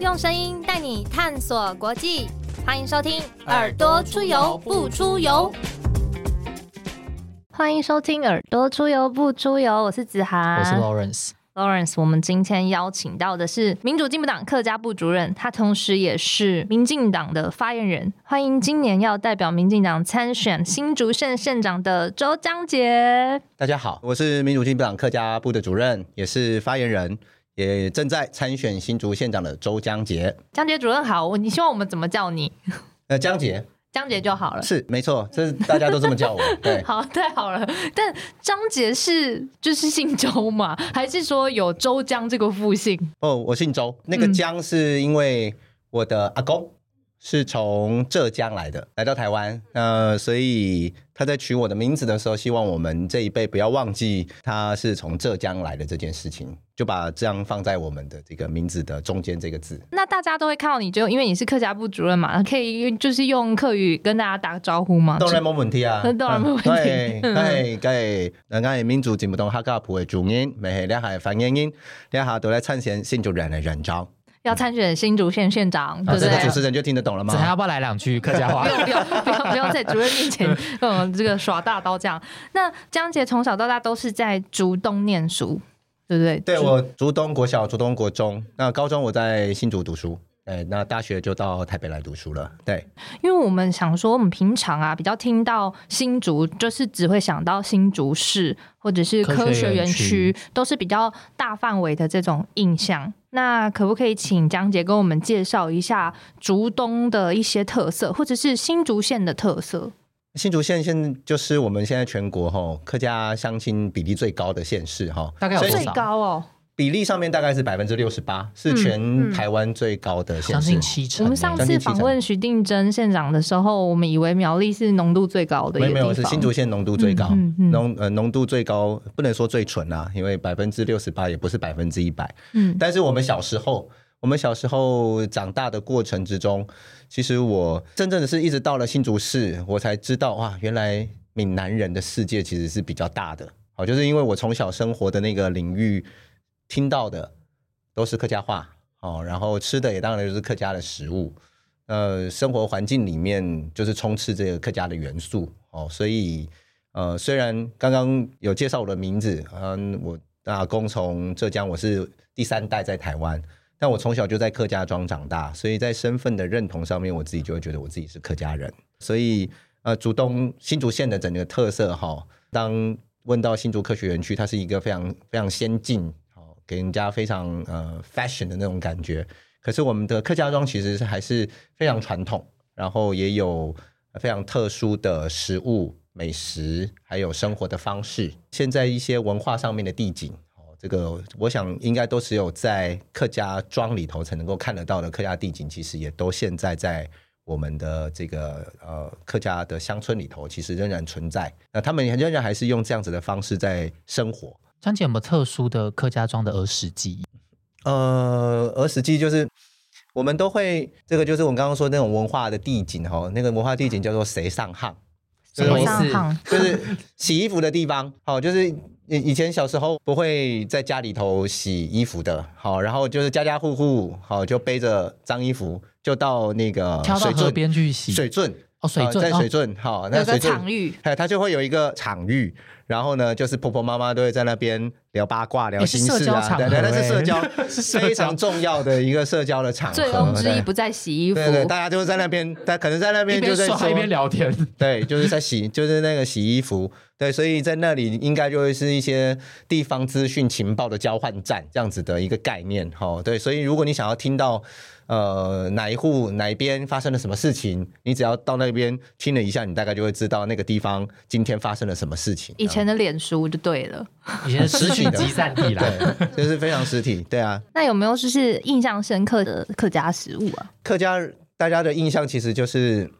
用声音带你探索国际，欢迎收听《耳朵出游不出游》。欢迎收听《耳朵出游不出游》，我是子涵，我是 Lawrence。Lawrence，我们今天邀请到的是民主进步党客家部主任，他同时也是民进党的发言人。欢迎今年要代表民进党参选新竹县县长的周江杰。大家好，我是民主进步党客家部的主任，也是发言人，也正在参选新竹县长的周江杰。江杰主任好，你希望我们怎么叫你？呃，江杰。江杰就好了，是没错，这是大家都这么叫我。对，好，太好了。但张杰是就是姓周嘛，还是说有周江这个复姓？哦，我姓周，那个江是因为我的阿公。是从浙江来的，来到台湾，呃，所以他在取我的名字的时候，希望我们这一辈不要忘记他是从浙江来的这件事情，就把这样放在我们的这个名字的中间这个字。那大家都会看到你，就因为你是客家部主任嘛，可以就是用客语跟大家打个招呼吗？当然没问题啊，当然没问题。对，对，对，那我民族进步党客家部的主任，每两下发言人，两下都来参选新主任的人章。要参选新竹县县长，对不对？主持人就听得懂了吗？还要不要来两句客家话？不用不用不用不用在主任面前嗯这个耍大刀这样。那江杰从小到大都是在竹东念书，对不对？对我竹东国小、竹东国中，那高中我在新竹读书。哎，那大学就到台北来读书了。对，因为我们想说，我们平常啊比较听到新竹，就是只会想到新竹市或者是科学园区，都是比较大范围的这种印象。那可不可以请江姐跟我们介绍一下竹东的一些特色，或者是新竹县的特色？新竹县现就是我们现在全国哈客家乡亲比例最高的县市哈，大概有最高哦。比例上面大概是百分之六十八，是全台湾最高的，将近七成。我们上次访问徐定珍县长的时候，我们以为苗栗是浓度最高的，没有没有，是新竹县浓度最高，浓呃浓度最高，不能说最纯啊，因为百分之六十八也不是百分之一百。嗯，但是我们小时候，我们小时候长大的过程之中，其实我真正的是一直到了新竹市，我才知道哇，原来闽南人的世界其实是比较大的。好，就是因为我从小生活的那个领域。听到的都是客家话哦，然后吃的也当然就是客家的食物，呃，生活环境里面就是充斥这个客家的元素哦，所以呃，虽然刚刚有介绍我的名字，嗯，我阿公从浙江，我是第三代在台湾，但我从小就在客家庄长大，所以在身份的认同上面，我自己就会觉得我自己是客家人，所以呃，竹东新竹县的整个特色哈，当问到新竹科学园区，它是一个非常非常先进。给人家非常呃 fashion 的那种感觉，可是我们的客家庄其实是还是非常传统，然后也有非常特殊的食物、美食，还有生活的方式。现在一些文化上面的地景，哦，这个我想应该都只有在客家庄里头才能够看得到的客家地景，其实也都现在在我们的这个呃客家的乡村里头，其实仍然存在。那他们仍然还是用这样子的方式在生活。张姐有没有特殊的客家庄的儿时记忆？呃，儿时记忆就是我们都会，这个就是我们刚刚说那种文化的地景哈，那个文化地景叫做谁上炕，谁上炕就是 洗衣服的地方。好，就是以以前小时候不会在家里头洗衣服的，好，然后就是家家户户好就背着脏衣服就到那个水河边去洗水圳哦，水圳在水圳好，那水圳场域，哎，它就会有一个场域。然后呢，就是婆婆妈妈都会在那边聊八卦、聊心事啊，对对，那是社交，是非常重要的一个社交的场合。醉翁之意不在洗衣服，对对，大家就在那边，但可能在那边就在一边聊天，对，就是在洗，就是那个洗衣服，对，所以在那里应该就会是一些地方资讯情报的交换站这样子的一个概念，哈，对，所以如果你想要听到。呃，哪一户哪一边发生了什么事情？你只要到那边听了一下，你大概就会知道那个地方今天发生了什么事情。以前的脸书就对了，以前实体集散地啦，就是非常实体。对啊，那有没有就是印象深刻的客家食物啊？客家大家的印象其实就是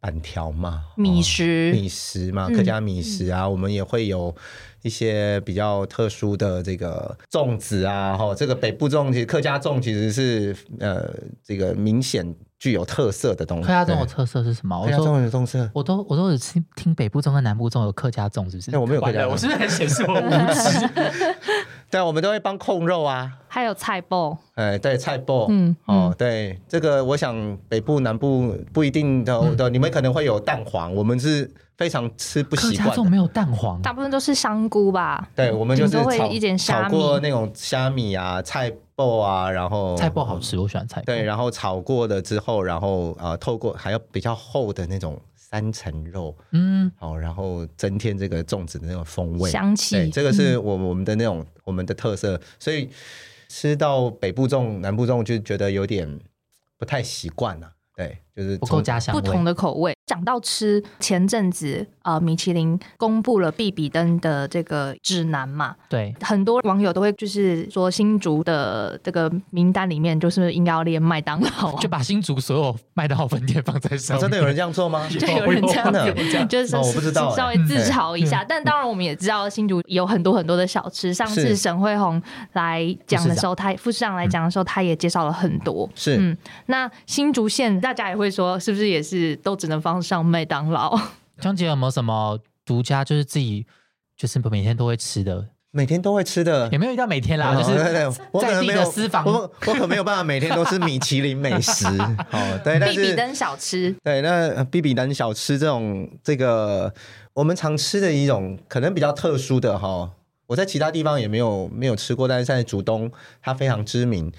板条嘛，米食，米食嘛，客家米食啊，我们也会有。一些比较特殊的这个粽子啊，哈，这个北部粽其实客家粽其实是呃这个明显具有特色的东西。客家粽的特色是什么？客家粽的特色，我都我都有听听北部粽跟南部粽有客家粽，是不是？那我没有客家，我是不是很显示我无知？对，我们都会帮控肉啊，还有菜包，哎，对，菜包，嗯，哦，对，这个我想北部南部不一定都都，你们可能会有蛋黄，我们是非常吃不习惯，没有蛋黄，大部分都是香菇吧？对，我们就是炒一点炒过那种虾米啊、菜包啊，然后菜包好吃，我喜欢菜。对，然后炒过了之后，然后呃，透过还要比较厚的那种。三层肉，嗯，好，然后增添这个粽子的那种风味香气，对，这个是我我们的那种我们的特色，所以吃到北部粽、南部粽就觉得有点不太习惯了。对，就是不够家乡不同的口味。讲到吃，前阵子呃，米其林公布了必比登的这个指南嘛，对，很多网友都会就是说新竹的这个名单里面就是应该要列麦当劳，就把新竹所有麦当劳分店放在上。真的有人这样做吗？就有人这样的，就是我不知道，稍微自嘲一下。但当然我们也知道新竹有很多很多的小吃。上次沈慧红来讲的时候，他副市长来讲的时候，他也介绍了很多。是，嗯，那新竹县大家也会说，是不是也是都只能放？上麦当劳，江姐有没有什么独家？就是自己就是每天都会吃的，每天都会吃的，也没有一定要每天啦。就是在地的私房，我我可没有办法每天都吃米 其林美食。哦，对，比比登小吃，对，那比比登小吃这种这个我们常吃的一种，可能比较特殊的哈。我在其他地方也没有没有吃过，但是在主东它非常知名。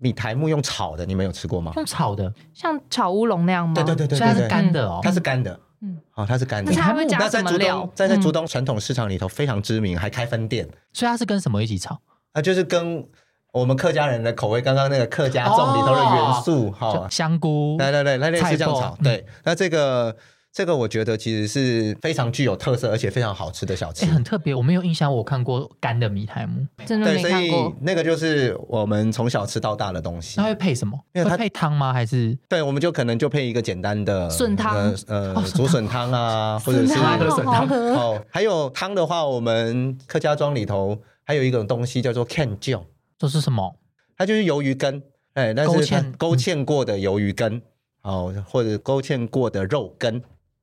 米苔木用炒的，你们有吃过吗？用炒的，像炒乌龙那样吗？对对对对，它是干的哦，它是干的。嗯，好，它是干的。那它会加什么料？在在竹东传统市场里头非常知名，还开分店。所以它是跟什么一起炒？啊，就是跟我们客家人的口味，刚刚那个客家粽里头的元素，哈，香菇，对对对，那类似这样炒。对，那这个。这个我觉得其实是非常具有特色，而且非常好吃的小吃。很特别，我没有印象，我看过干的米苔木，真的没看过。那个就是我们从小吃到大的东西。它会配什么？因为它配汤吗？还是？对，我们就可能就配一个简单的 笋汤，呃，竹笋汤啊，或者是笋汤。哦，还有汤的话，我们客家庄里头还有一种东西叫做 can 酱，这是什么？它就是鱿鱼羹，哎，但是勾芡过的鱿鱼羹，哦，或者勾芡过的肉羹。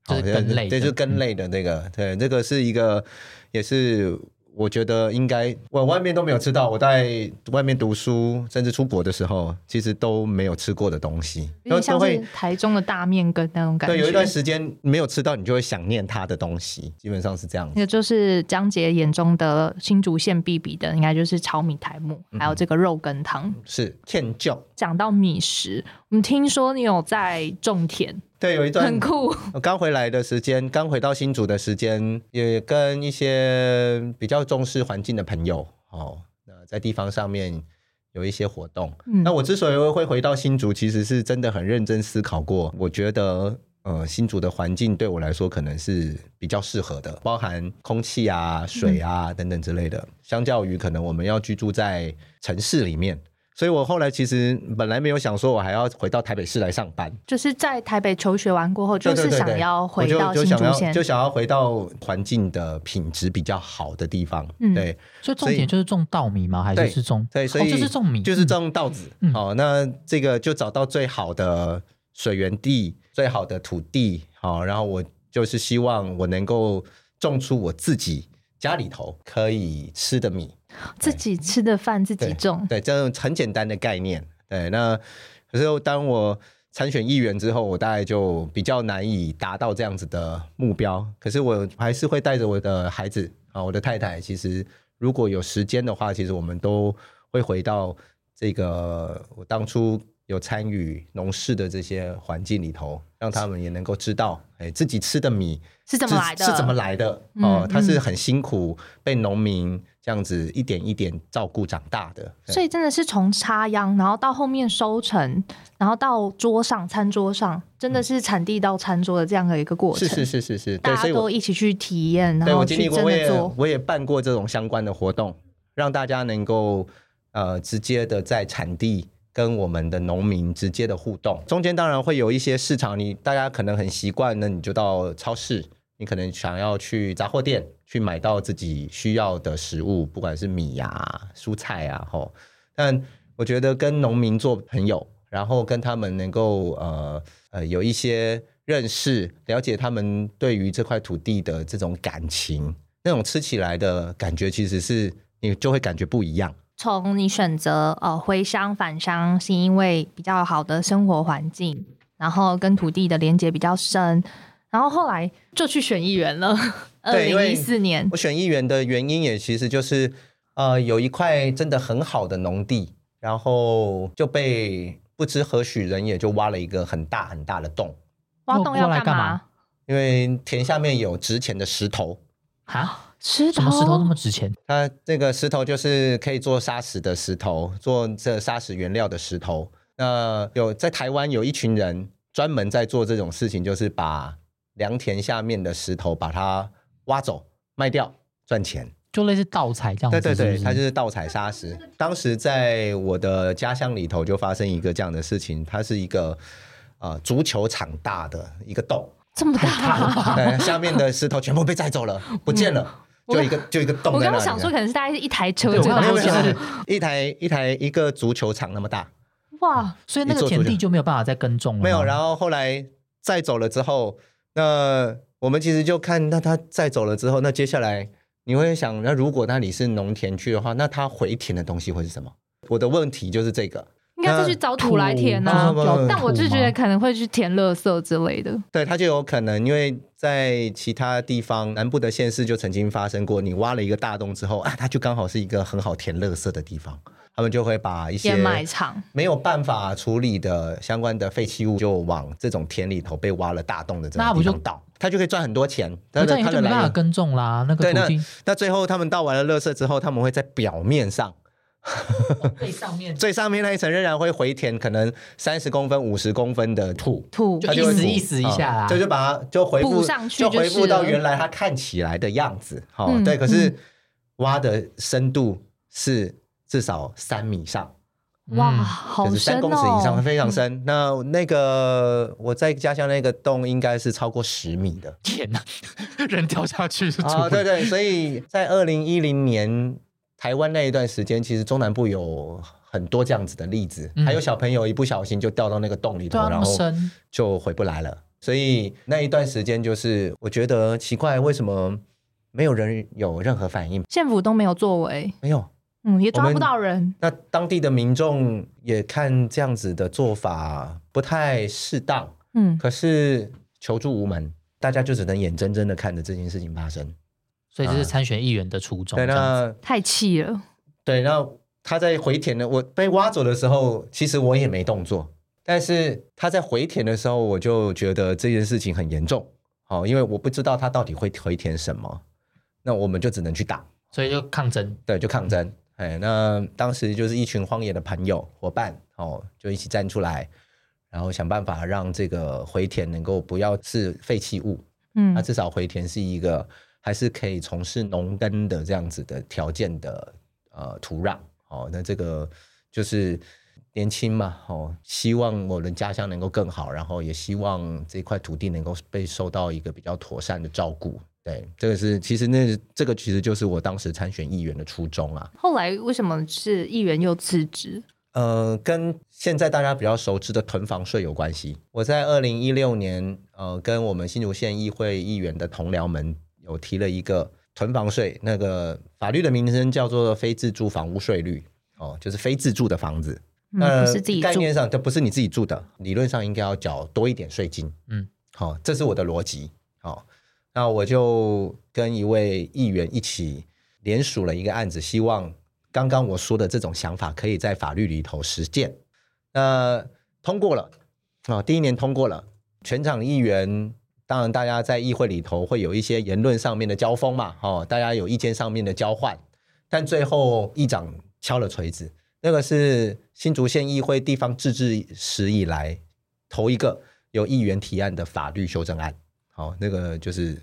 就是根类，对，就是根类的那个，对，这个是一个，也是我觉得应该，我外面都没有吃到。我在外面读书，甚至出国的时候，其实都没有吃过的东西。都像是台中的大面羹那种感觉。对，有一段时间没有吃到，你就会想念它的东西，基本上是这样子。那就是江杰眼中的新竹县必比的，应该就是炒米台木，还有这个肉羹汤。是天教。讲到米食，我们听说你有在种田。对，有一段很酷。刚回来的时间，刚回到新竹的时间，也跟一些比较重视环境的朋友，哦，那在地方上面有一些活动。那我之所以会回到新竹，其实是真的很认真思考过。我觉得，呃，新竹的环境对我来说可能是比较适合的，包含空气啊、水啊等等之类的。相较于可能我们要居住在城市里面。所以我后来其实本来没有想说，我还要回到台北市来上班。就是在台北求学完过后，就是想要回到新竹县，就想要回到环境的品质比较好的地方。对，所以重点就是种稻米吗？还是是种？对，所以就是种米，就是种稻子。好，那这个就找到最好的水源地、最好的土地。好，然后我就是希望我能够种出我自己家里头可以吃的米。自己吃的饭自己种，对，这种很简单的概念。对，那可是当我参选议员之后，我大概就比较难以达到这样子的目标。可是我还是会带着我的孩子啊，我的太太，其实如果有时间的话，其实我们都会回到这个我当初有参与农事的这些环境里头，让他们也能够知道，哎，自己吃的米是怎么来的，是怎么来的哦，他是很辛苦被农民。这样子一点一点照顾长大的，所以真的是从插秧，然后到后面收成，然后到桌上餐桌上，真的是产地到餐桌的这样的一个过程。是是是是是，大家都一起去体验，然后去真的做。我也办过这种相关的活动，让大家能够呃直接的在产地跟我们的农民直接的互动。中间当然会有一些市场，你大家可能很习惯，那你就到超市。你可能想要去杂货店去买到自己需要的食物，不管是米呀、蔬菜啊，吼。但我觉得跟农民做朋友，然后跟他们能够呃呃有一些认识、了解他们对于这块土地的这种感情，那种吃起来的感觉，其实是你就会感觉不一样。从你选择呃回乡返乡，是因为比较好的生活环境，然后跟土地的连接比较深，然后后来就去选议员了。二零一四年，我选议员的原因也其实就是呃有一块真的很好的农地，然后就被不知何许人也就挖了一个很大很大的洞。挖洞要干嘛？因为田下面有值钱的石头啊。石头？石头那么值钱？它这个石头就是可以做砂石的石头，做这砂石原料的石头。那有在台湾有一群人专门在做这种事情，就是把良田下面的石头把它挖走卖掉赚钱，就类似盗采这样。对对对，它就是盗采砂石。当时在我的家乡里头就发生一个这样的事情，它是一个呃足球场大的一个洞，这么大，对，下面的石头全部被摘走了，不见了。就一个就一个洞。我刚刚想说，可能是大概是一台车，这个是一台一台一个足球场那么大。哇！所以那个田地就没有办法再耕种了。没有。然后后来再走了之后，那我们其实就看，那他再走了之后，那接下来你会想，那如果那里是农田区的话，那他回填的东西会是什么？我的问题就是这个。应该是去找土来填啊，但我就觉得可能会去填垃圾之类的。对，它就有可能，因为在其他地方南部的县市就曾经发生过，你挖了一个大洞之后啊，它就刚好是一个很好填垃圾的地方，他们就会把一些填埋场。没有办法处理的相关的废弃物，就往这种田里头被挖了大洞的这种地方倒，他就可以赚很多钱。那他就没办法耕种啦，那个对，那那最后他们倒完了垃圾之后，他们会在表面上。最上面。最上面那一层仍然会回填，可能三十公分、五十公分的土。土，就意思意思一下啦，就就把它就回复上去，就回复到原来它看起来的样子。好，对，可是挖的深度是至少三米上，哇，好深三公尺以上，非常深。那那个我在家乡那个洞应该是超过十米的，天哪，人掉下去是啊，对对，所以在二零一零年。台湾那一段时间，其实中南部有很多这样子的例子，还有小朋友一不小心就掉到那个洞里头，然后就回不来了。所以那一段时间，就是我觉得奇怪，为什么没有人有任何反应？县府都没有作为，没有，嗯，也抓不到人。那当地的民众也看这样子的做法不太适当，嗯，可是求助无门，大家就只能眼睁睁的看着这件事情发生。所以这是参选议员的初衷。对，那太气了。对，那他在回填的，我被挖走的时候，其实我也没动作。但是他在回填的时候，我就觉得这件事情很严重。好，因为我不知道他到底会回填什么，那我们就只能去打，所以就抗争。对，就抗争。哎，那当时就是一群荒野的朋友伙伴，哦，就一起站出来，然后想办法让这个回填能够不要是废弃物。嗯，那至少回填是一个。还是可以从事农耕的这样子的条件的呃土壤哦，那这个就是年轻嘛哦，希望我的家乡能够更好，然后也希望这块土地能够被受到一个比较妥善的照顾。对，这个是其实那这个其实就是我当时参选议员的初衷啊。后来为什么是议员又辞职？呃，跟现在大家比较熟知的囤房税有关系。我在二零一六年呃，跟我们新竹县议会议员的同僚们。有提了一个囤房税，那个法律的名称叫做非自住房屋税率，哦，就是非自住的房子，那是自己概念上，这不是你自己住的，理论上应该要缴多一点税金，嗯，好，这是我的逻辑，好，那我就跟一位议员一起联署了一个案子，希望刚刚我说的这种想法可以在法律里头实践，那通过了，啊，第一年通过了，全场议员。当然，大家在议会里头会有一些言论上面的交锋嘛，哦，大家有意见上面的交换，但最后议长敲了锤子，那个是新竹县议会地方自治史以来头一个由议员提案的法律修正案，好，那个就是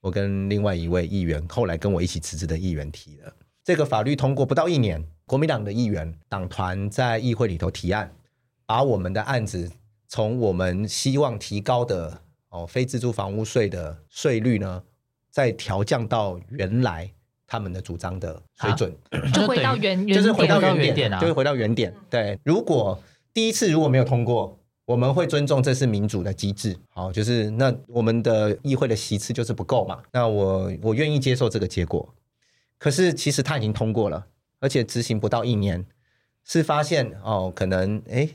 我跟另外一位议员后来跟我一起辞职的议员提的，这个法律通过不到一年，国民党的议员党团在议会里头提案，把我们的案子从我们希望提高的。哦，非自住房屋税的税率呢，再调降到原来他们的主张的水准，就回到原，就是回到原点啊，就是回到原点。对，如果第一次如果没有通过，我们会尊重这是民主的机制。好，就是那我们的议会的席次就是不够嘛，那我我愿意接受这个结果。可是其实他已经通过了，而且执行不到一年，是发现哦，可能哎，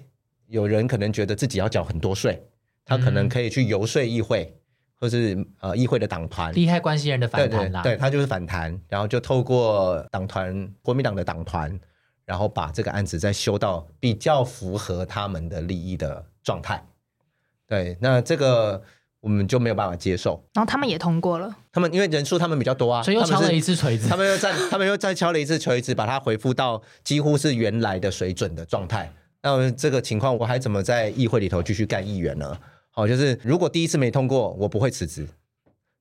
有人可能觉得自己要缴很多税，他可能可以去游说议会，或是呃议会的党团，利害关系人的反弹啦，对他就是反弹，然后就透过党团国民党的党团，然后把这个案子再修到比较符合他们的利益的状态。对，那这个。我们就没有办法接受，然后他们也通过了。他们因为人数他们比较多啊，所以又敲了一次锤子。他们又再 他们又再敲了一次锤子，把它回复到几乎是原来的水准的状态。那这个情况我还怎么在议会里头继续干议员呢？好，就是如果第一次没通过，我不会辞职。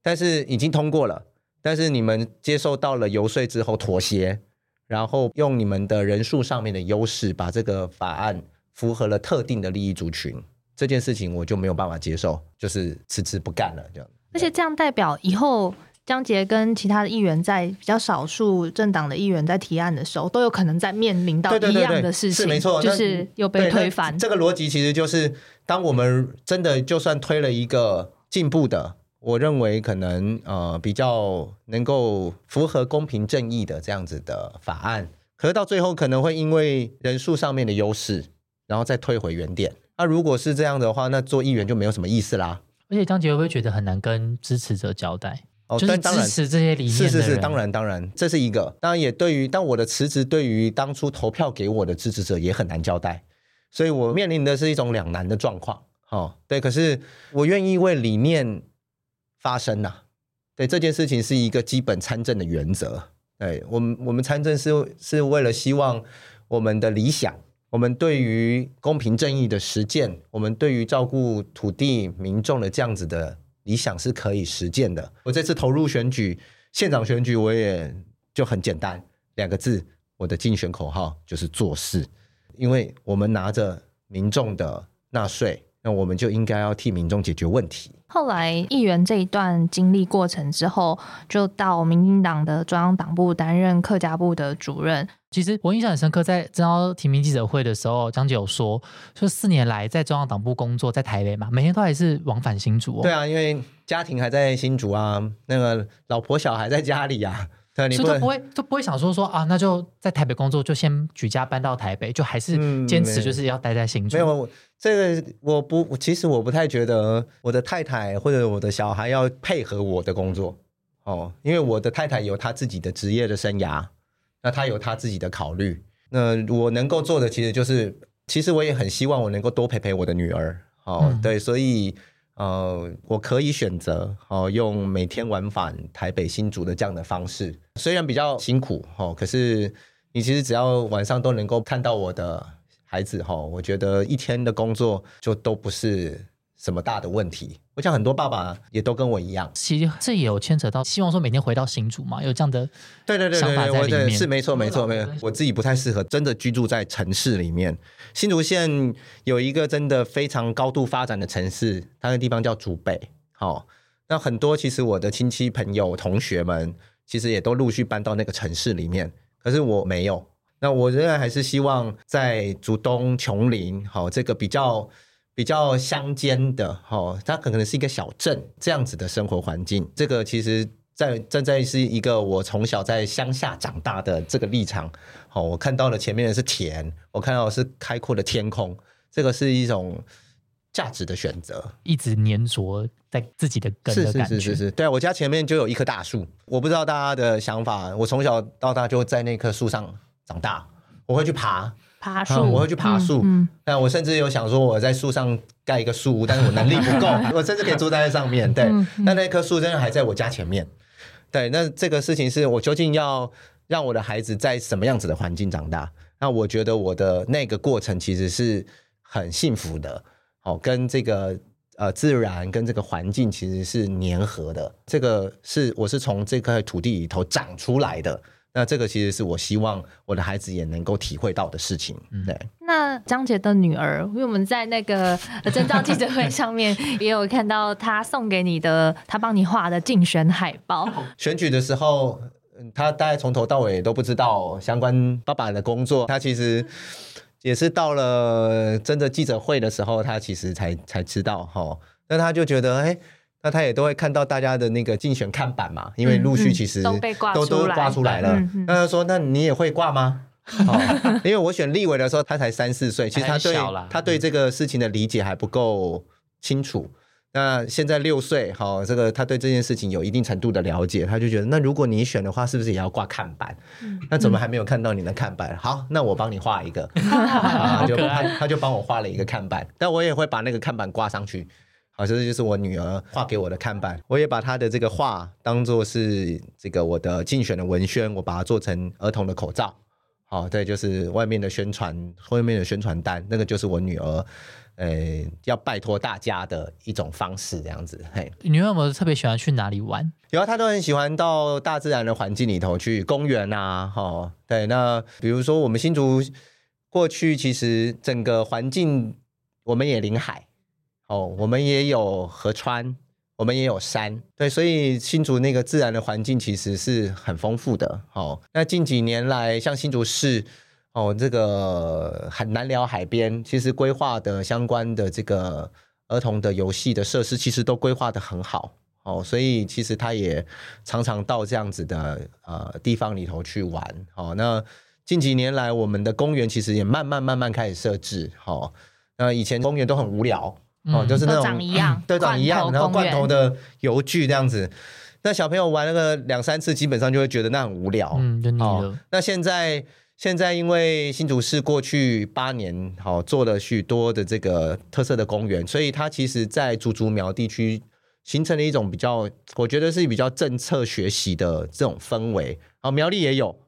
但是已经通过了，但是你们接受到了游说之后妥协，然后用你们的人数上面的优势，把这个法案符合了特定的利益族群。这件事情我就没有办法接受，就是辞职不干了这样。而且这样代表以后江杰跟其他的议员在比较少数政党的议员在提案的时候，都有可能在面临到一样的事情，是没错，就是又被推翻。这个逻辑其实就是，当我们真的就算推了一个进步的，我认为可能呃比较能够符合公平正义的这样子的法案，可是到最后可能会因为人数上面的优势，然后再退回原点。那如果是这样的话，那做议员就没有什么意思啦。而且张杰会不会觉得很难跟支持者交代？哦，就是支持这些理念是是是，当然当然，这是一个。当然也对于，但我的辞职对于当初投票给我的支持者也很难交代，所以我面临的是一种两难的状况。哦，对，可是我愿意为理念发声呐。对，这件事情是一个基本参政的原则。对我们，我们参政是是为了希望我们的理想。我们对于公平正义的实践，我们对于照顾土地民众的这样子的理想是可以实践的。我这次投入选举，县长选举，我也就很简单两个字，我的竞选口号就是做事，因为我们拿着民众的纳税。那我们就应该要替民众解决问题。后来议员这一段经历过程之后，就到民进党的中央党部担任客家部的主任。其实我印象很深刻，在中央提名记者会的时候，张姐有说，说四年来在中央党部工作，在台北嘛，每天都还是往返新竹。对啊，因为家庭还在新竹啊，那个老婆小孩在家里啊。所以都不会都不会想说说啊，那就在台北工作，就先举家搬到台北，就还是坚持就是要待在新竹。没有这个，我不，其实我不太觉得我的太太或者我的小孩要配合我的工作哦，因为我的太太有她自己的职业的生涯，那他有他自己的考虑。那我能够做的其实就是，其实我也很希望我能够多陪陪我的女儿。哦，对，所以。呃，我可以选择哦，用每天往返台北新竹的这样的方式，虽然比较辛苦哦，可是你其实只要晚上都能够看到我的孩子哈，我觉得一天的工作就都不是。什么大的问题？我想很多爸爸也都跟我一样。其实这也有牵扯到，希望说每天回到新竹嘛，有这样的对对对想法在里面。是没错没错没错。我自己不太适合真的居住在城市里面。新竹县有一个真的非常高度发展的城市，它的地方叫竹北。好，那很多其实我的亲戚朋友同学们，其实也都陆续搬到那个城市里面。可是我没有。那我仍然还是希望在竹东琼林，好这个比较。比较乡间的哈，它可能是一个小镇这样子的生活环境。这个其实，在站在是一个我从小在乡下长大的这个立场，好，我看到了前面的是田，我看到的是开阔的天空，这个是一种价值的选择，一直粘着在自己的根的感觉。是是是是，对我家前面就有一棵大树，我不知道大家的想法，我从小到大就在那棵树上长大，我会去爬。爬树，我会去爬树。那我甚至有想说，我在树上盖一个树屋，但是我能力不够，我甚至可以住在上面。对，那那棵树真的还在我家前面。对，那这个事情是我究竟要让我的孩子在什么样子的环境长大？那我觉得我的那个过程其实是很幸福的。好，跟这个呃自然跟这个环境其实是粘合的。这个是我是从这块土地里头长出来的。那这个其实是我希望我的孩子也能够体会到的事情。对，那张杰的女儿，因为我们在那个征召记者会上面 也有看到他送给你的，他帮你画的竞选海报。选举的时候，他大概从头到尾都不知道相关爸爸的工作，他其实也是到了真的记者会的时候，他其实才才知道哈。那他就觉得，哎，那他也都会看到大家的那个竞选看板嘛，因为陆续其实都被挂都都挂出来了。那他说：“那你也会挂吗？” 因为我选立委的时候他才三四岁，其实他对他对这个事情的理解还不够清楚。那现在六岁，好，这个他对这件事情有一定程度的了解，他就觉得，那如果你选的话，是不是也要挂看板？那怎么还没有看到你的看板？好，那我帮你画一个，啊就他他就帮我画了一个看板，但我也会把那个看板挂上去。好，这就是我女儿画给我的看板，我也把她的这个画当做是这个我的竞选的文宣，我把它做成儿童的口罩。好，对，就是外面的宣传，外面的宣传单，那个就是我女儿。呃，要拜托大家的一种方式，这样子。嘿，你有没有特别喜欢去哪里玩？有啊，他都很喜欢到大自然的环境里头去，公园啊，哈。对，那比如说我们新竹过去，其实整个环境我们也临海，哦，我们也有河川，我们也有山，对，所以新竹那个自然的环境其实是很丰富的。哦，那近几年来，像新竹市。哦，这个很难聊海边，其实规划的相关的这个儿童的游戏的设施，其实都规划的很好。哦，所以其实他也常常到这样子的呃地方里头去玩。哦，那近几年来，我们的公园其实也慢慢慢慢开始设置。哦，那以前公园都很无聊，哦，就是那种长一样，都长一样，然后罐头的油具这样子。那小朋友玩那个两三次，基本上就会觉得那很无聊，嗯，就腻了。那现在。现在因为新竹市过去八年好做了许多的这个特色的公园，所以它其实，在竹竹苗地区形成了一种比较，我觉得是比较政策学习的这种氛围。好，苗栗也有，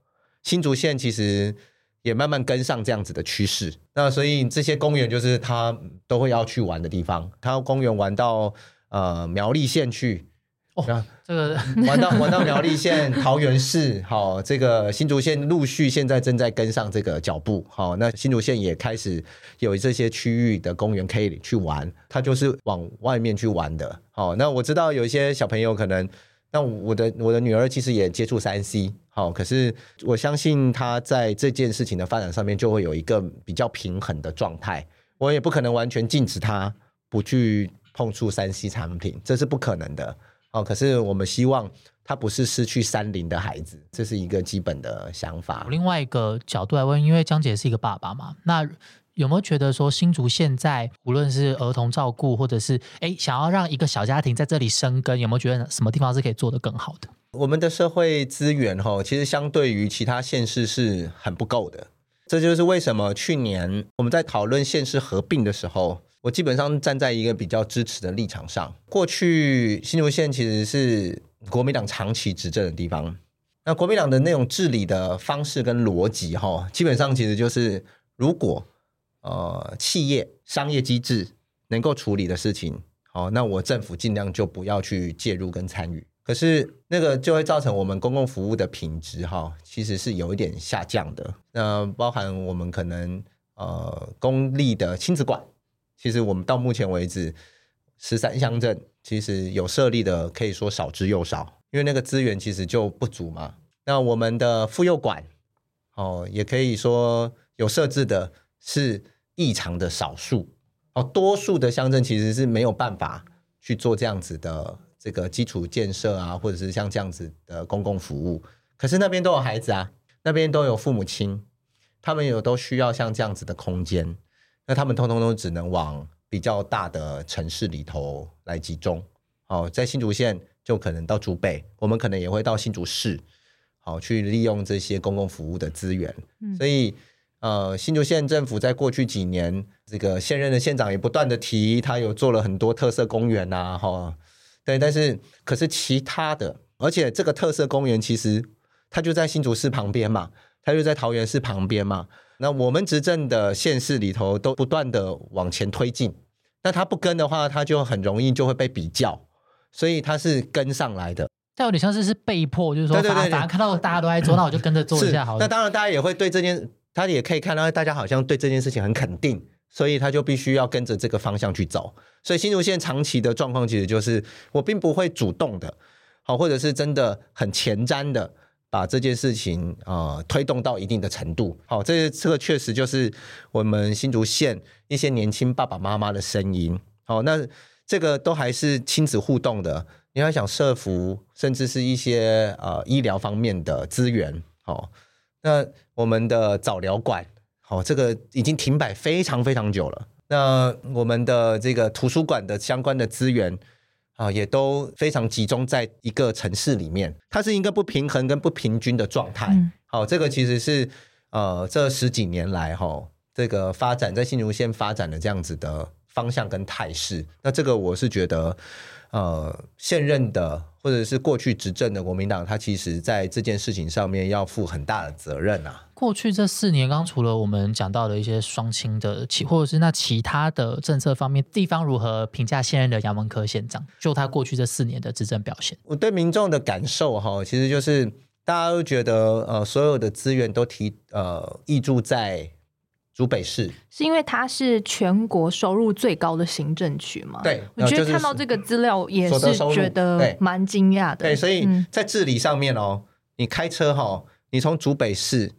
新竹县其实也慢慢跟上这样子的趋势。那所以这些公园就是他都会要去玩的地方。他公园玩到呃苗栗县去。哦，这个玩到 玩到苗栗县、桃园市，好，这个新竹县陆续现在正在跟上这个脚步，好，那新竹县也开始有这些区域的公园可以去玩，它就是往外面去玩的，好，那我知道有一些小朋友可能，那我的我的女儿其实也接触三 C，好，可是我相信她在这件事情的发展上面就会有一个比较平衡的状态，我也不可能完全禁止她不去碰触三 C 产品，这是不可能的。哦，可是我们希望他不是失去山林的孩子，这是一个基本的想法。另外一个角度来问，因为江姐是一个爸爸嘛，那有没有觉得说新竹现在无论是儿童照顾，或者是哎想要让一个小家庭在这里生根，有没有觉得什么地方是可以做得更好的？我们的社会资源哈，其实相对于其他县市是很不够的，这就是为什么去年我们在讨论县市合并的时候。我基本上站在一个比较支持的立场上。过去新竹县其实是国民党长期执政的地方，那国民党的那种治理的方式跟逻辑，哈，基本上其实就是如果呃企业商业机制能够处理的事情，好，那我政府尽量就不要去介入跟参与。可是那个就会造成我们公共服务的品质，哈，其实是有一点下降的。那包含我们可能呃公立的亲子馆。其实我们到目前为止，十三乡镇其实有设立的，可以说少之又少，因为那个资源其实就不足嘛。那我们的妇幼馆，哦，也可以说有设置的是异常的少数，哦，多数的乡镇其实是没有办法去做这样子的这个基础建设啊，或者是像这样子的公共服务。可是那边都有孩子啊，那边都有父母亲，他们有都需要像这样子的空间。那他们通通都只能往比较大的城市里头来集中，哦，在新竹县就可能到竹北，我们可能也会到新竹市，好去利用这些公共服务的资源。所以，呃，新竹县政府在过去几年，这个现任的县长也不断的提，他有做了很多特色公园呐，哈，对，但是可是其他的，而且这个特色公园其实它就在新竹市旁边嘛，它就在桃园市旁边嘛。那我们执政的县市里头都不断的往前推进，那他不跟的话，他就很容易就会被比较，所以他是跟上来的。但有点像是是被迫，就是说，对对对，反正看到大家都在做，那我就跟着做一下好了。那当然，大家也会对这件，他也可以看到大家好像对这件事情很肯定，所以他就必须要跟着这个方向去走。所以新竹县长期的状况其实就是我并不会主动的，好，或者是真的很前瞻的。把这件事情啊推动到一定的程度，好，这这个确实就是我们新竹县一些年轻爸爸妈妈的声音。好，那这个都还是亲子互动的。你要想设服，甚至是一些呃医疗方面的资源，好，那我们的早疗馆，好，这个已经停摆非常非常久了。那我们的这个图书馆的相关的资源啊，也都非常集中在一个城市里面，它是一个不平衡跟不平均的状态。好，这个其实是呃这十几年来哈，这个发展在新竹县发展的这样子的方向跟态势。那这个我是觉得。呃，现任的或者是过去执政的国民党，他其实在这件事情上面要负很大的责任啊。过去这四年，刚除了我们讲到的一些双亲的其，或者是那其他的政策方面，地方如何评价现任的杨文科县长？就他过去这四年的执政表现，我对民众的感受哈，其实就是大家都觉得呃，所有的资源都提呃，挹注在。竹北市是因为它是全国收入最高的行政区嘛？对，我觉得看到这个资料也是觉得蛮惊讶的。对，所以在治理上面哦，你开车哈，你从竹北市，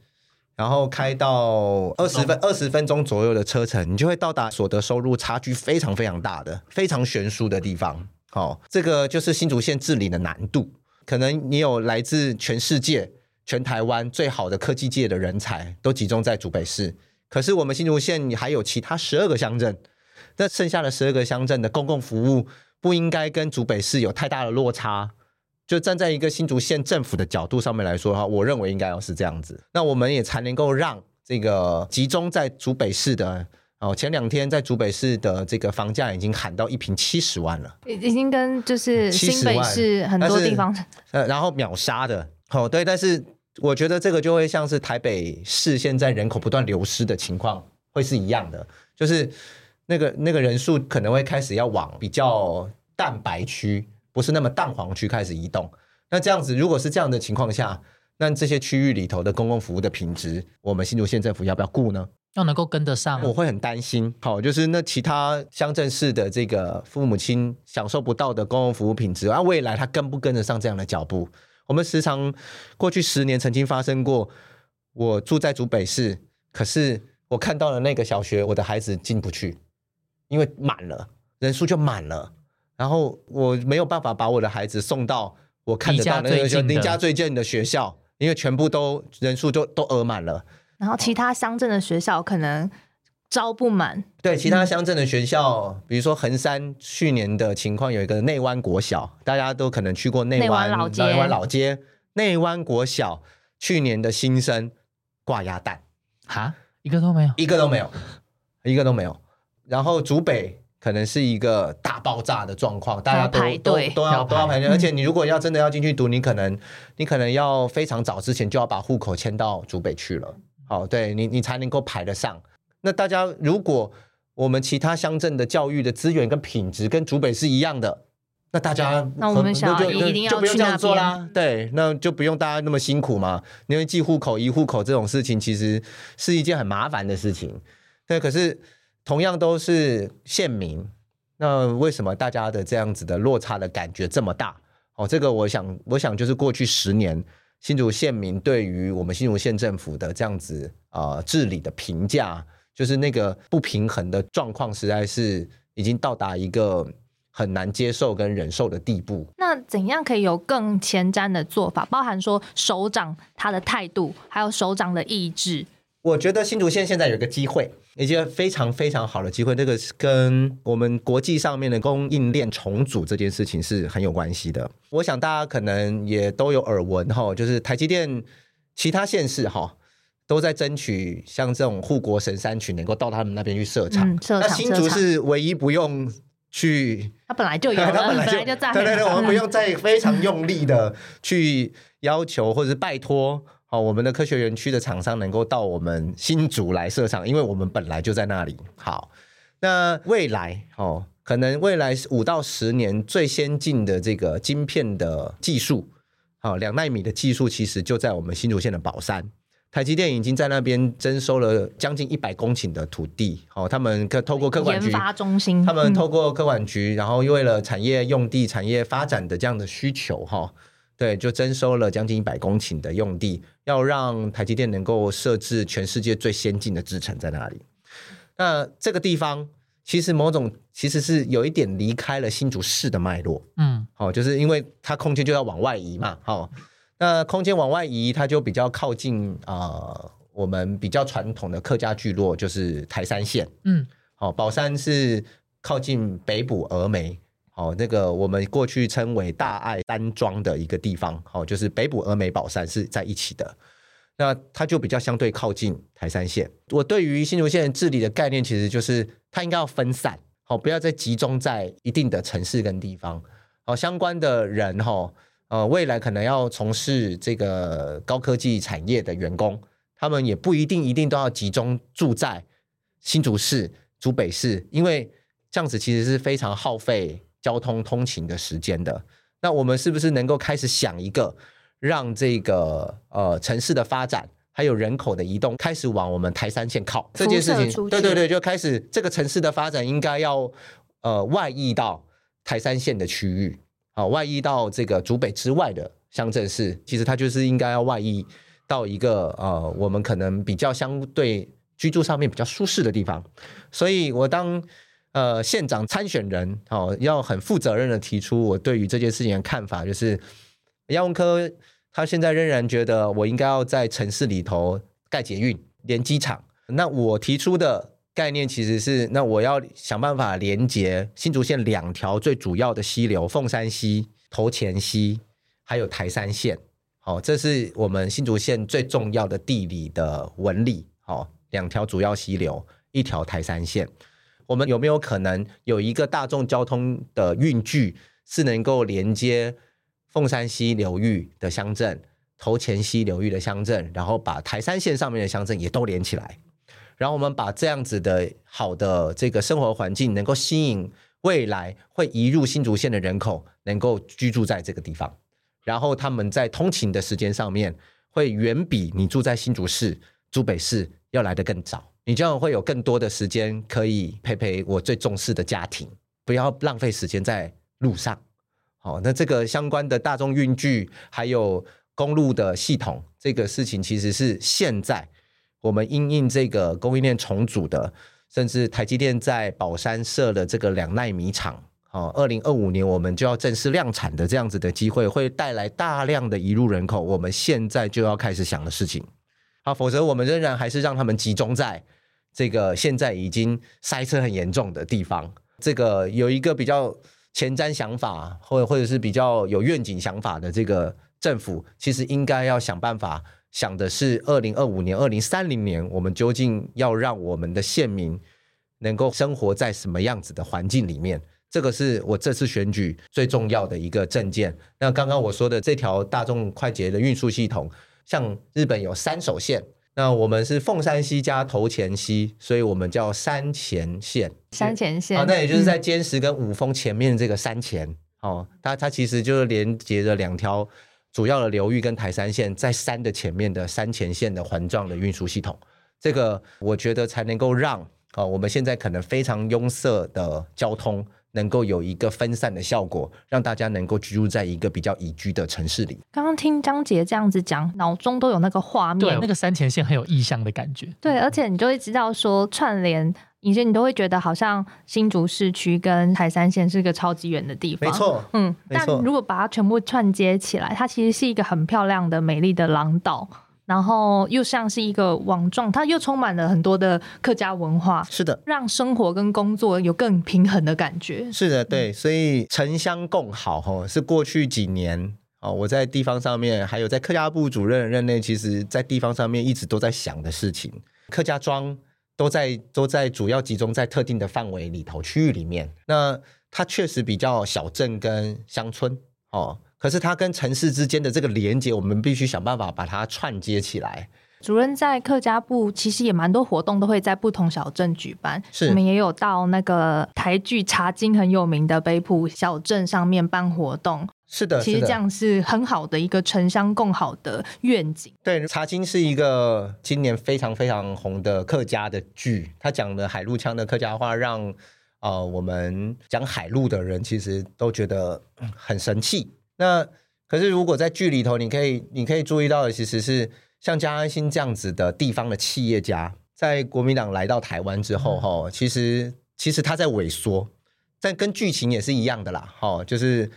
然后开到二十分二十分钟左右的车程，你就会到达所得收入差距非常非常大的、非常悬殊的地方。好，这个就是新竹县治理的难度。可能你有来自全世界、全台湾最好的科技界的人才，都集中在竹北市。可是我们新竹县还有其他十二个乡镇，那剩下的十二个乡镇的公共服务不应该跟竹北市有太大的落差。就站在一个新竹县政府的角度上面来说哈，我认为应该要是这样子，那我们也才能够让这个集中在竹北市的哦，前两天在竹北市的这个房价已经喊到一平七十万了，已已经跟就是新北市很多地方呃，然后秒杀的哦，对，但是。我觉得这个就会像是台北市现在人口不断流失的情况，会是一样的，就是那个那个人数可能会开始要往比较蛋白区，不是那么淡黄区开始移动。那这样子，如果是这样的情况下，那这些区域里头的公共服务的品质，我们新竹县政府要不要顾呢？要能够跟得上，我会很担心。好，就是那其他乡镇市的这个父母亲享受不到的公共服务品质，那未来他跟不跟得上这样的脚步？我们时常过去十年曾经发生过，我住在竹北市，可是我看到了那个小学，我的孩子进不去，因为满了，人数就满了，然后我没有办法把我的孩子送到我看得到那个离家最近的学校，因为全部都人数就都额满了。然后其他乡镇的学校可能。招不满，对其他乡镇的学校，比如说衡山去年的情况有一个内湾国小，大家都可能去过内湾老街。内湾老街，内湾国小去年的新生挂鸭蛋，哈，一个都没有，一个都没有，一个都没有。然后竹北可能是一个大爆炸的状况，大家都都都要都要排队，而且你如果要真的要进去读，你可能你可能要非常早之前就要把户口迁到竹北去了，好，对你你才能够排得上。那大家，如果我们其他乡镇的教育的资源跟品质跟竹北是一样的，那大家那我们小孩一定要去那做啦。对，那就不用大家那么辛苦嘛。因为寄户口、移户口这种事情，其实是一件很麻烦的事情。对，可是同样都是县民，那为什么大家的这样子的落差的感觉这么大？哦，这个我想，我想就是过去十年新竹县民对于我们新竹县政府的这样子啊治理的评价。就是那个不平衡的状况，实在是已经到达一个很难接受跟忍受的地步。那怎样可以有更前瞻的做法？包含说首长他的态度，还有首长的意志。我觉得新竹县现在有个机会，一个非常非常好的机会。这个跟我们国际上面的供应链重组这件事情是很有关系的。我想大家可能也都有耳闻哈，就是台积电其他县市哈。都在争取像这种护国神山群能够到他们那边去设厂。那新竹是唯一不用去，它本来就有，他 本来就在。对对对，我们不用再非常用力的去要求或者是拜托，好，我们的科学园区的厂商能够到我们新竹来设厂，因为我们本来就在那里。好，那未来哦，可能未来五到十年最先进的这个晶片的技术，好，两纳米的技术其实就在我们新竹县的宝山。台积电已经在那边征收了将近一百公顷的土地，哦，他们可透过科管局研发中心，他们透过科管局，然后为了产业用地、产业发展的这样的需求，哈，对，就征收了将近一百公顷的用地，要让台积电能够设置全世界最先进的制程在那里。那这个地方其实某种其实是有一点离开了新竹市的脉络，嗯，好，就是因为它空间就要往外移嘛，好，那空间往外移，它就比较靠近啊，我们比较传统的客家聚落，就是台山县，嗯，好，宝山是靠近北部峨眉，好，那个我们过去称为大爱山庄的一个地方，好，就是北部峨眉宝山是在一起的。那它就比较相对靠近台山县。我对于新竹县治理的概念，其实就是它应该要分散，好，不要再集中在一定的城市跟地方。好，相关的人哈，呃，未来可能要从事这个高科技产业的员工，他们也不一定一定都要集中住在新竹市、竹北市，因为这样子其实是非常耗费交通通勤的时间的。那我们是不是能够开始想一个？让这个呃城市的发展，还有人口的移动，开始往我们台山县靠这件事情，对对对，就开始这个城市的发展应该要呃外溢到台山县的区域，啊，外溢到这个竹北之外的乡镇市，其实它就是应该要外溢到一个呃我们可能比较相对居住上面比较舒适的地方。所以我当呃县长参选人，哦，要很负责任的提出我对于这件事情的看法，就是亚文科。他现在仍然觉得我应该要在城市里头盖捷运连机场。那我提出的概念其实是，那我要想办法连接新竹县两条最主要的溪流——凤山溪、头前溪，还有台山线。好，这是我们新竹县最重要的地理的纹理。好，两条主要溪流，一条台山线。我们有没有可能有一个大众交通的运具是能够连接？凤山溪流域的乡镇，头前溪流域的乡镇，然后把台山县上面的乡镇也都连起来，然后我们把这样子的好的这个生活环境，能够吸引未来会移入新竹县的人口，能够居住在这个地方，然后他们在通勤的时间上面，会远比你住在新竹市、竹北市要来的更早，你这样会有更多的时间可以陪陪我最重视的家庭，不要浪费时间在路上。好，那这个相关的大众运具还有公路的系统，这个事情其实是现在我们因应这个供应链重组的，甚至台积电在宝山设了这个两纳米厂，哦，二零二五年我们就要正式量产的这样子的机会，会带来大量的移入人口，我们现在就要开始想的事情。好，否则我们仍然还是让他们集中在这个现在已经塞车很严重的地方，这个有一个比较。前瞻想法，或或者是比较有愿景想法的这个政府，其实应该要想办法想的是，二零二五年、二零三零年，我们究竟要让我们的县民能够生活在什么样子的环境里面？这个是我这次选举最重要的一个证件。那刚刚我说的这条大众快捷的运输系统，像日本有三手线。那我们是凤山西加头前西，所以我们叫山前线。山前线啊，那也就是在尖石跟五峰前面这个山前哦，它它其实就是连接着两条主要的流域跟台山线，在山的前面的山前线的环状的运输系统。这个我觉得才能够让啊，我们现在可能非常拥塞的交通。能够有一个分散的效果，让大家能够居住在一个比较宜居的城市里。刚刚听张杰这样子讲，脑中都有那个画面，对，那个山前线很有意象的感觉。对，而且你就会知道说串联，以前你都会觉得好像新竹市区跟台山县是个超级远的地方。没错，嗯，但如果把它全部串接起来，它其实是一个很漂亮的、美丽的廊道。然后又像是一个网状，它又充满了很多的客家文化，是的，让生活跟工作有更平衡的感觉。是的，对，所以城乡共好哈，是过去几年哦，我在地方上面，还有在客家部主任任内，其实在地方上面一直都在想的事情。客家庄都在都在主要集中在特定的范围里头区域里面，那它确实比较小镇跟乡村哦。可是它跟城市之间的这个连接，我们必须想办法把它串接起来。主任在客家部其实也蛮多活动，都会在不同小镇举办。是，我们也有到那个台剧茶经很有名的北浦小镇上面办活动。是的，其实这样是很好的一个城乡共好的愿景。对，茶经是一个今年非常非常红的客家的剧，他讲的海陆腔的客家话，让呃我们讲海陆的人其实都觉得很神气。那可是，如果在剧里头，你可以你可以注意到的，其实是像江安新这样子的地方的企业家，在国民党来到台湾之后，哈，其实其实他在萎缩，但跟剧情也是一样的啦。哈，就是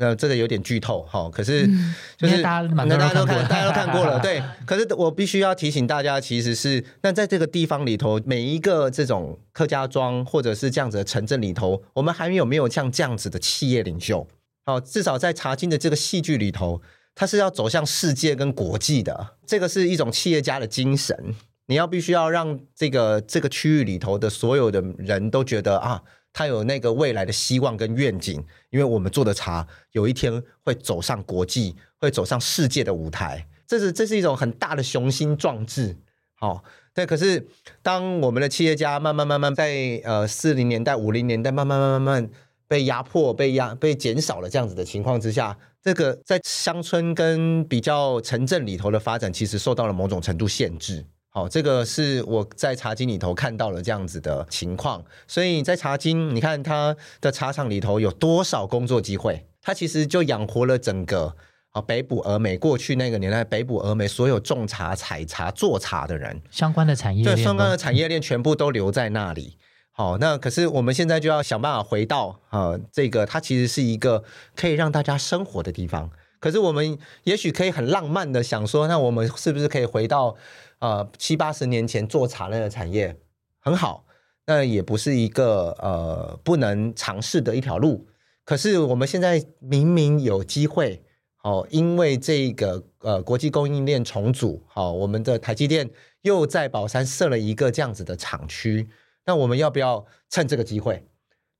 呃，这个有点剧透哈。可是就是大家大家都看，大家都看过了。对，可是我必须要提醒大家，其实是那在这个地方里头，每一个这种客家庄或者是这样子的城镇里头，我们还有没有像这样子的企业领袖？哦，至少在茶经的这个戏剧里头。它是要走向世界跟国际的，这个是一种企业家的精神。你要必须要让这个这个区域里头的所有的人都觉得啊，他有那个未来的希望跟愿景。因为我们做的茶有一天会走上国际，会走上世界的舞台，这是这是一种很大的雄心壮志。好，对。可是当我们的企业家慢慢慢慢在呃四零年代、五零年代慢慢慢慢慢被压迫、被压、被减少了这样子的情况之下。这个在乡村跟比较城镇里头的发展，其实受到了某种程度限制。好，这个是我在茶经里头看到了这样子的情况。所以在茶经，你看它的茶厂里头有多少工作机会？它其实就养活了整个啊北部峨眉过去那个年代北部峨眉所有种茶、采茶、做茶的人，相关的产业链，对相关的产业链全部都留在那里。好，那可是我们现在就要想办法回到啊，这个它其实是一个可以让大家生活的地方。可是我们也许可以很浪漫的想说，那我们是不是可以回到呃七八十年前做茶类的产业很好？那也不是一个呃不能尝试的一条路。可是我们现在明明有机会，哦，因为这个呃国际供应链重组，好，我们的台积电又在宝山设了一个这样子的厂区。那我们要不要趁这个机会，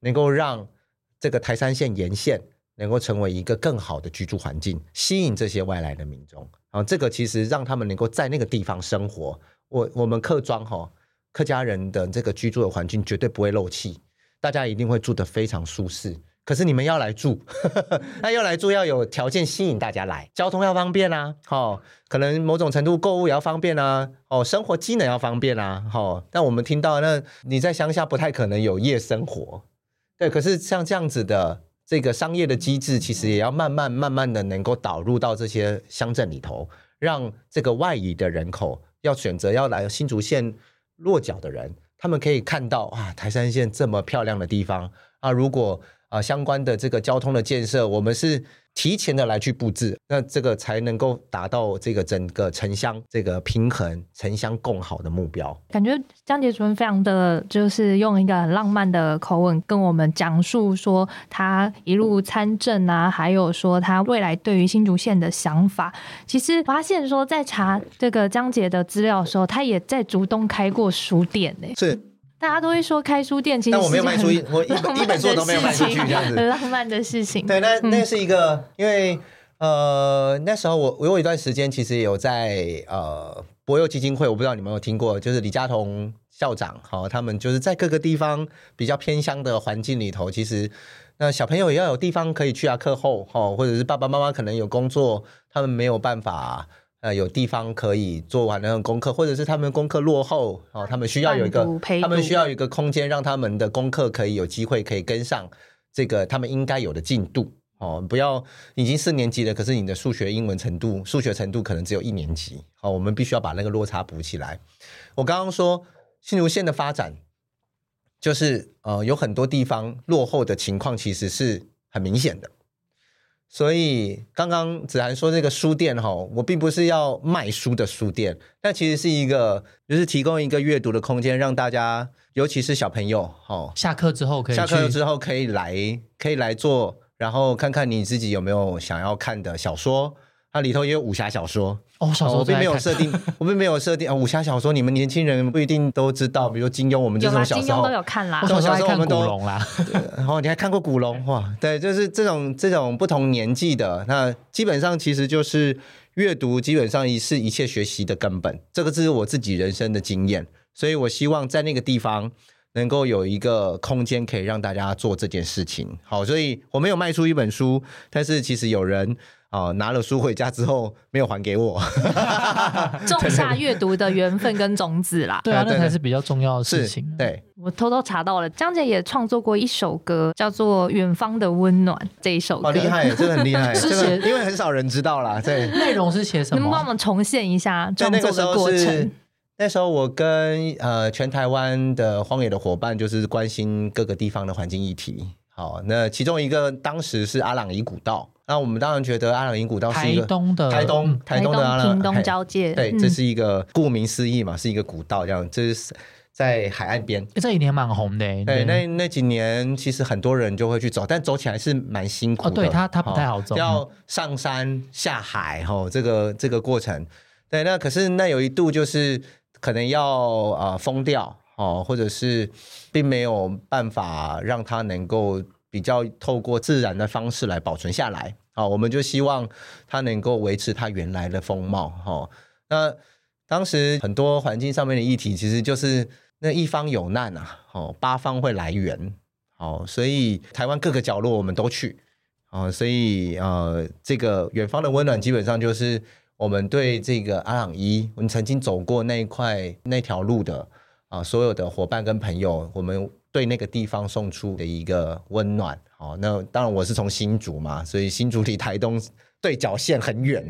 能够让这个台山县沿线能够成为一个更好的居住环境，吸引这些外来的民众？啊，这个其实让他们能够在那个地方生活。我我们客庄哈，客家人的这个居住的环境绝对不会漏气，大家一定会住得非常舒适。可是你们要来住，那要来住要有条件吸引大家来，交通要方便啊，哦，可能某种程度购物也要方便啊，哦，生活机能要方便啊，哦，但我们听到那你在乡下不太可能有夜生活，对，可是像这样子的这个商业的机制，其实也要慢慢慢慢的能够导入到这些乡镇里头，让这个外移的人口要选择要来新竹县落脚的人，他们可以看到啊，台山县这么漂亮的地方啊，如果。啊，相关的这个交通的建设，我们是提前的来去布置，那这个才能够达到这个整个城乡这个平衡、城乡共好的目标。感觉江杰主任非常的就是用一个很浪漫的口吻跟我们讲述说他一路参政啊，还有说他未来对于新竹县的想法。其实发现说在查这个江杰的资料的时候，他也在竹东开过书店呢。是。大家都会说开书店，其实但我没有卖出一，我一一本书都没有卖出去，这样子，很浪漫的事情。对，那那是一个，因为呃那时候我我有一段时间其实有在呃博友基金会，我不知道你们有听过，就是李佳彤校长，好，他们就是在各个地方比较偏乡的环境里头，其实那小朋友也要有地方可以去啊，课后哈，或者是爸爸妈妈可能有工作，他们没有办法。呃，有地方可以做完那个功课，或者是他们功课落后哦，他们需要有一个，他们需要一个空间，让他们的功课可以有机会可以跟上这个他们应该有的进度哦。不要已经四年级了，可是你的数学、英文程度、数学程度可能只有一年级哦。我们必须要把那个落差补起来。我刚刚说新竹县的发展，就是呃有很多地方落后的情况，其实是很明显的。所以刚刚子涵说这个书店哈，我并不是要卖书的书店，但其实是一个就是提供一个阅读的空间，让大家尤其是小朋友哦，下课之后可以下课之后可以来可以来做，然后看看你自己有没有想要看的小说。它里头也有武侠小说哦，小说 我并没有设定，我并没有设定啊。武侠小说你们年轻人不一定都知道，比如金庸，我们这种小时候都有看啦。小时候我们都古龙啦，然后你还看过古龙哇？对，就是这种这种不同年纪的，那基本上其实就是阅读，基本上是一切学习的根本。这个是我自己人生的经验，所以我希望在那个地方能够有一个空间，可以让大家做这件事情。好，所以我没有卖出一本书，但是其实有人。哦，拿了书回家之后没有还给我，种下阅读的缘分跟种子啦。对啊，那才是比较重要的事情。对，我偷偷查到了，江姐也创作过一首歌，叫做《远方的温暖》这一首歌，厉害，真的很厉害。是写，因为很少人知道啦。对，内容是写什么？能帮我们重现一下创作的过程？那时候我跟呃全台湾的荒野的伙伴，就是关心各个地方的环境议题。好，那其中一个当时是阿朗伊古道，那我们当然觉得阿朗伊古道是一个台东的台东台东的屏东交界，对，这是一个顾名思义嘛，是一个古道，这样这是。在海岸边，这几年蛮红的。对，那那几年其实很多人就会去走，但走起来是蛮辛苦的。哦，对，它它不太好走，要上山下海，吼，这个这个过程。对，那可是那有一度就是可能要呃封掉，哦，或者是并没有办法让它能够比较透过自然的方式来保存下来。啊，我们就希望它能够维持它原来的风貌。哈，那当时很多环境上面的议题，其实就是。那一方有难啊，哦，八方会来援，哦，所以台湾各个角落我们都去，哦，所以呃，这个远方的温暖基本上就是我们对这个阿朗伊，我们曾经走过那一块那条路的啊，所有的伙伴跟朋友，我们对那个地方送出的一个温暖，好，那当然我是从新竹嘛，所以新竹离台东。对角线很远，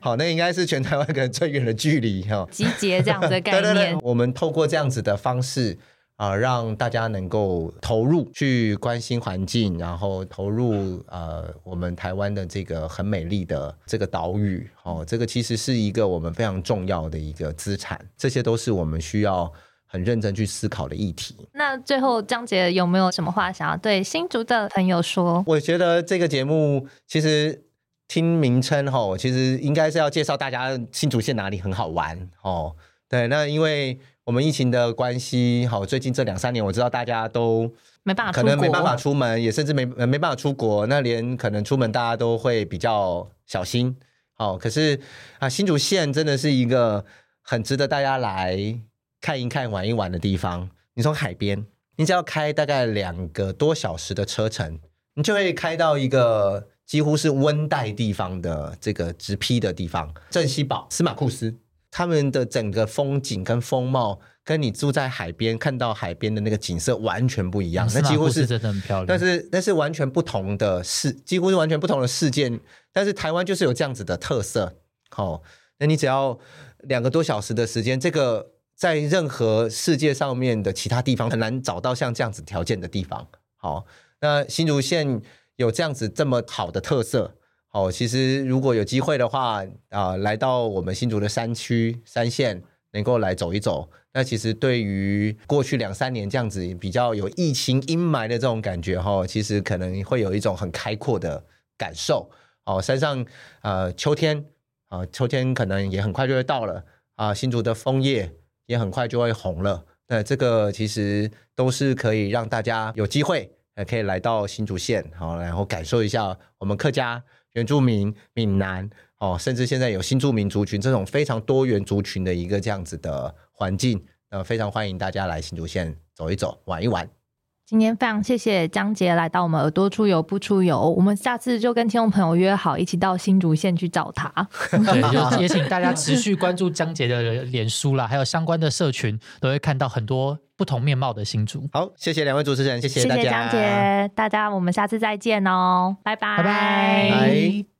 好，那应该是全台湾可能最远的距离哈。集结这样的概 念，我们透过这样子的方式啊，让大家能够投入去关心环境，然后投入呃我们台湾的这个很美丽的这个岛屿，哦，这个其实是一个我们非常重要的一个资产，这些都是我们需要很认真去思考的议题。那最后张杰有没有什么话想要对新竹的朋友说？我觉得这个节目其实。听名称吼，其实应该是要介绍大家新竹县哪里很好玩哦。对，那因为我们疫情的关系，好，最近这两三年我知道大家都没办法，可能没办法出门，也甚至没没办法出国。那连可能出门大家都会比较小心。好，可是啊，新竹县真的是一个很值得大家来看一看、玩一玩的地方。你从海边，你只要开大概两个多小时的车程，你就会开到一个。几乎是温带地方的这个直批的地方，镇西堡、司马库斯，他们的整个风景跟风貌，跟你住在海边看到海边的那个景色完全不一样。那几乎是真的很漂亮，但是那是完全不同的事，几乎是完全不同的事件。但是台湾就是有这样子的特色。好，那你只要两个多小时的时间，这个在任何世界上面的其他地方很难找到像这样子条件的地方。好，那新竹县。有这样子这么好的特色，哦，其实如果有机会的话啊，来到我们新竹的山区山线，能够来走一走，那其实对于过去两三年这样子比较有疫情阴霾的这种感觉哈，其实可能会有一种很开阔的感受。哦，山上呃秋天啊，秋天可能也很快就会到了啊，新竹的枫叶也很快就会红了。那这个其实都是可以让大家有机会。也可以来到新竹县，好，然后感受一下我们客家、原住民、闽南，哦，甚至现在有新住民族群这种非常多元族群的一个这样子的环境，呃，非常欢迎大家来新竹县走一走、玩一玩。今天非常谢谢江杰来到我们耳朵出游不出游，我们下次就跟听众朋友约好一起到新竹县去找他。对，也请大家持续关注江杰的脸书啦，还有相关的社群，都会看到很多不同面貌的新竹。好，谢谢两位主持人，谢谢大家，江杰，大家我们下次再见哦，拜拜，拜拜。